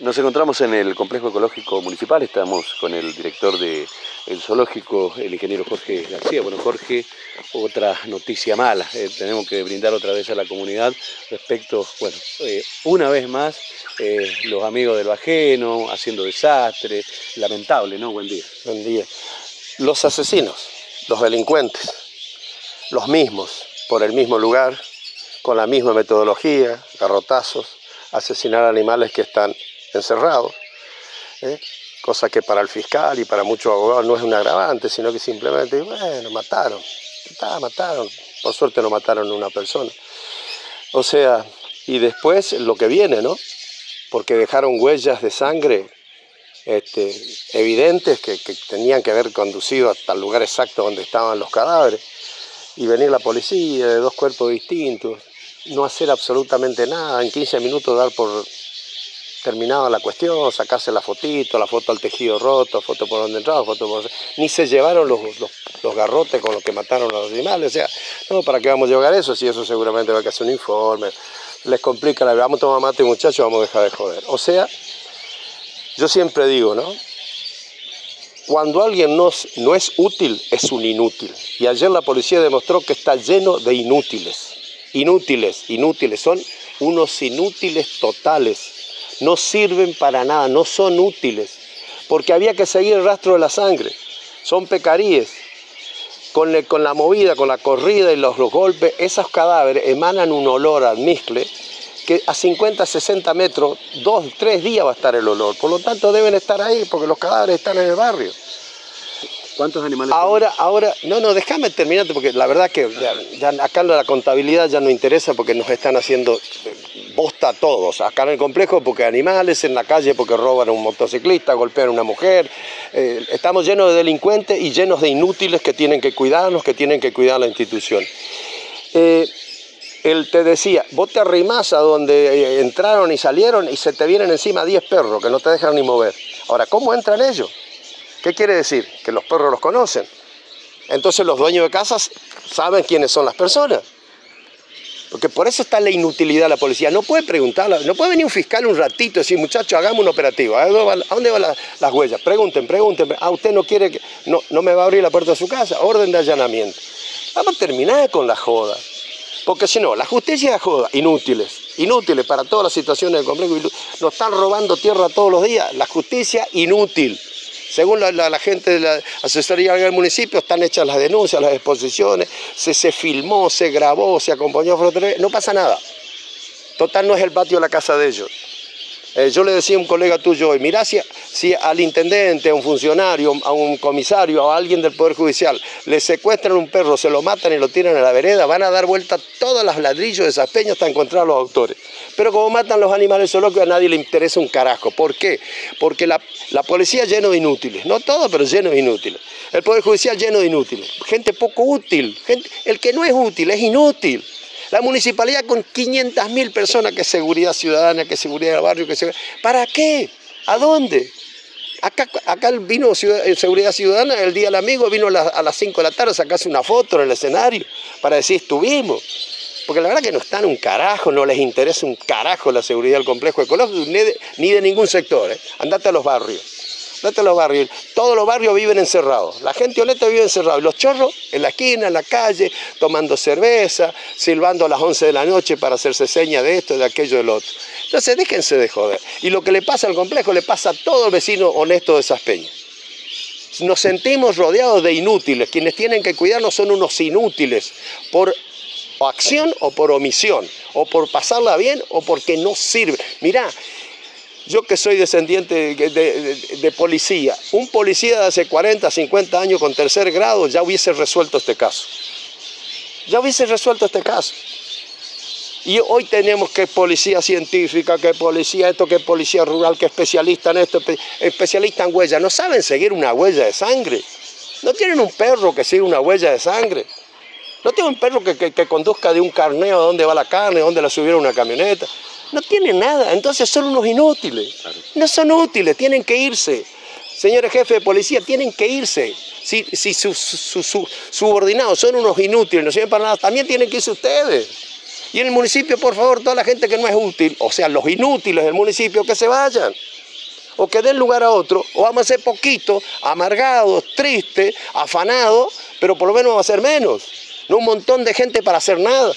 Nos encontramos en el complejo ecológico municipal, estamos con el director del zoológico, el ingeniero Jorge García. Bueno, Jorge, otra noticia mala, eh, tenemos que brindar otra vez a la comunidad respecto, bueno, eh, una vez más, eh, los amigos del Bajeno haciendo desastre, lamentable, ¿no? Buen día. Buen día. Los asesinos, los delincuentes, los mismos, por el mismo lugar, con la misma metodología, garrotazos, asesinar animales que están encerrados, ¿eh? cosa que para el fiscal y para muchos abogados no es un agravante, sino que simplemente, bueno, mataron, mataron, por suerte no mataron a una persona. O sea, y después lo que viene, ¿no? Porque dejaron huellas de sangre este, evidentes que, que, tenían que haber conducido hasta el lugar exacto donde estaban los cadáveres, y venir la policía de dos cuerpos distintos, no hacer absolutamente nada, en 15 minutos dar por terminaba la cuestión, sacarse la fotito, la foto al tejido roto, foto por donde entraba, foto por... Ni se llevaron los, los, garrotes con los que mataron a los animales, o sea, no, ¿para qué vamos a llevar eso? Si eso seguramente va a hacer un informe, les complica la vida, vamos a tomar mate muchachos, vamos a dejar de joder. O sea, yo siempre digo, ¿no? Cuando alguien no, no es útil, es un inútil. Y ayer la policía demostró que está lleno de inútiles. Inútiles, inútiles, son unos inútiles totales no sirven para nada, no son útiles, porque había que seguir el rastro de la sangre, son pecaríes. Con, la movida, con la corrida y los, golpes, esos cadáveres emanan un olor al miscle que a 50, 60 metros, dos, tres días va a estar el olor. Por lo tanto, deben estar ahí porque los cadáveres están en el barrio. ¿Cuántos animales? Ahora, ahora, no, no, déjame terminarte porque la verdad que ya, acá la contabilidad ya no interesa porque nos están haciendo bosta a todos. Acá en el complejo porque animales, en la calle porque roban a un motociclista, golpean a una mujer. Eh, estamos llenos de delincuentes y llenos de inútiles que tienen que cuidarnos, que tienen que cuidar la institución. Eh, él te decía, vos te arrimás a donde eh, entraron y salieron y se te vienen encima 10 perros que no te dejan ni mover. Ahora, ¿cómo entran ellos? ¿Qué quiere decir? Que los perros los conocen. Entonces los dueños de casas saben quiénes son las personas. Porque por eso está la inutilidad de la policía. No puede preguntar, no puede venir un fiscal un ratito y decir, muchachos, hagamos un operativo. ¿A dónde van las huellas? Pregunten, pregunten. Ah, usted no quiere que. No, no me va a abrir la puerta de su casa. Orden de allanamiento. Vamos a terminar con la joda. Porque si no, la justicia es joda. Inútiles. Inútiles para todas las situaciones del complejo. Nos están robando tierra todos los días. La justicia inútil. Según la, gente de la asesoría del municipio, están hechas las denuncias, las exposiciones, se, se filmó, se grabó, se acompañó, no pasa nada. Total no es el patio de la casa de ellos. Eh, yo le decía a un colega tuyo hoy, mirá si, al intendente, a un funcionario, a un comisario, a alguien del Poder Judicial, le secuestran un perro, se lo matan y lo tiran a la vereda, van a dar vuelta todas las ladrillos de esas peñas hasta encontrar a los autores. Pero como matan los animales zoológicos, a nadie le interesa un carajo. ¿Por qué? Porque la, policía lleno de inútiles. No todo, pero lleno de inútiles. El Poder Judicial lleno de inútiles. Gente poco útil. el que no es útil es inútil. La municipalidad con 500.000 personas, que seguridad ciudadana, que seguridad del barrio, que ¿Para qué? ¿A dónde? Acá, acá vino eh, Seguridad Ciudadana, el día del amigo vino a, las 5 de la tarde a sacarse una foto en el escenario para decir estuvimos. Porque la verdad que no están un carajo, no les interesa un carajo la seguridad del complejo ecológico, ni de, ningún sector. ¿eh? Andate a los barrios. Andate a los barrios. Todos los barrios viven encerrados. La gente honesta vive encerrada. Los chorros en la esquina, en la calle, tomando cerveza, silbando a las 11 de la noche para hacerse seña de esto, de aquello, del otro. Entonces déjense de joder. Y lo que le pasa al complejo le pasa a todo el vecino honesto de esas peñas. Nos sentimos rodeados de inútiles. Quienes tienen que cuidarnos son unos inútiles por acción o por omisión, o por pasarla bien o porque no sirve. Mirá, yo que soy descendiente de, policía, un policía de hace 40, 50 años con tercer grado ya hubiese resuelto este caso. Ya hubiese resuelto este caso. Y hoy tenemos que policía científica, que policía esto, que policía rural, que especialista en esto, especialista en huella. No saben seguir una huella de sangre. No tienen un perro que siga una huella de sangre. No tienen un perro que, conduzca de un carneo a dónde va la carne, a dónde la subieron una camioneta. No tienen nada, entonces son unos inútiles. No son útiles, tienen que irse. Señores jefes de policía, tienen que irse. Si, sus subordinados son unos inútiles, no sirven para nada, también tienen que irse ustedes. Y en el municipio, por favor, toda la gente que no es útil, o sea, los inútiles del municipio, que se vayan. O que den lugar a otro, o vamos a ser poquitos, amargados, tristes, afanados, pero por lo menos vamos a ser menos. No un montón de gente para hacer nada.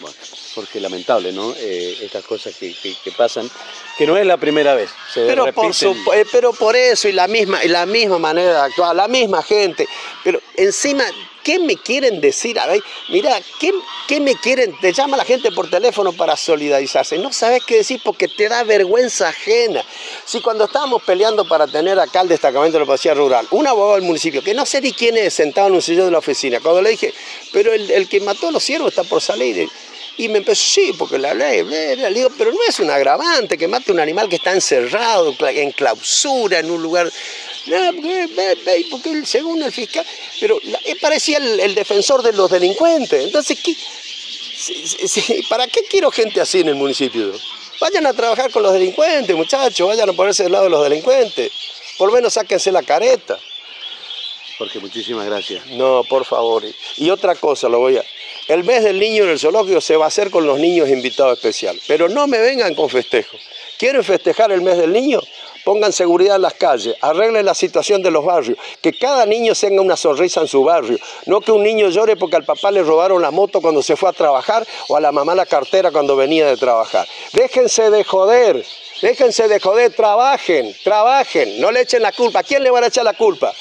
Bueno, Jorge, lamentable, ¿no? Eh, estas cosas que, que- que pasan, que no es la primera vez. Se Pero por, repiten. supu- eh, pero por eso y la misma, y la misma manera de actuar, la misma gente. Pero encima, ¿qué me quieren decir? A mira, ¿qué, qué me quieren? Te llama la gente por teléfono para solidarizarse. No sabes qué decir porque te da vergüenza ajena. Si cuando estábamos peleando para tener acá el destacamento de la policía rural, un abogado del municipio, que no sé ni quién es, sentado en un sillón de la oficina, cuando le dije, pero el, el que mató a los ciervos está por salir. Y me empezó, sí, porque la ley. Le digo, pero no es un agravante que mate un animal que está encerrado, en clausura, en un lugar. No, porque, según el fiscal, pero parecía el, el defensor de los delincuentes. Entonces, ¿qué? ¿para qué quiero gente así en el municipio? Vayan a trabajar con los delincuentes, muchachos, vayan a ponerse del lado de los delincuentes. Por lo menos sáquense la careta. Jorge, muchísimas gracias. No, por favor. Y otra cosa, lo voy a... El mes del niño en el zoológico se va a hacer con los niños invitados especial. Pero no me vengan con festejo. ¿Quieren festejar el mes del niño? Pongan seguridad en las calles, arreglen la situación de los barrios, que cada niño tenga una sonrisa en su barrio, no que un niño llore porque al papá le robaron la moto cuando se fue a trabajar o a la mamá la cartera cuando venía de trabajar. Déjense de joder, déjense de joder, trabajen, trabajen, no le echen la culpa. ¿A quién le van a echar la culpa?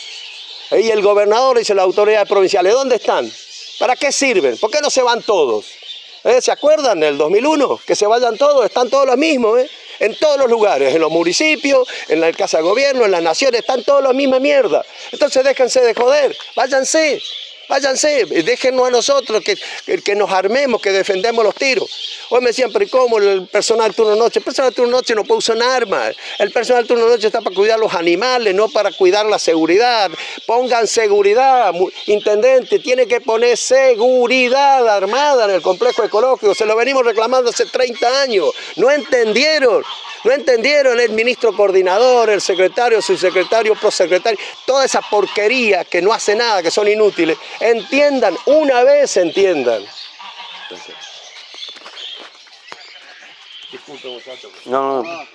Y el gobernador dice las autoridades provinciales, ¿dónde están? ¿Para qué sirven? ¿Por qué no se van todos? ¿Eh? ¿Se acuerdan del 2001? Que se vayan todos, están todos los mismos, ¿eh? En todos los lugares, en los municipios, en la casa de gobierno, en las naciones, están todos la misma mierda. Entonces déjense de joder, váyanse, váyanse, déjennos a nosotros que, que, nos armemos, que defendemos los tiros. Hoy me decían, pero ¿y ¿cómo el personal turno noche? El personal turno noche no puede usar armas. El personal turno noche está para cuidar los animales, no para cuidar la seguridad. Pongan seguridad, intendente, tiene que poner seguridad armada en el complejo ecológico. Se lo venimos reclamando hace 30 años. No entendieron. No entendieron el ministro coordinador, el secretario, el subsecretario, prosecretario, toda esa porquería que no hace nada, que son inútiles. Entiendan, una vez entiendan. No, no,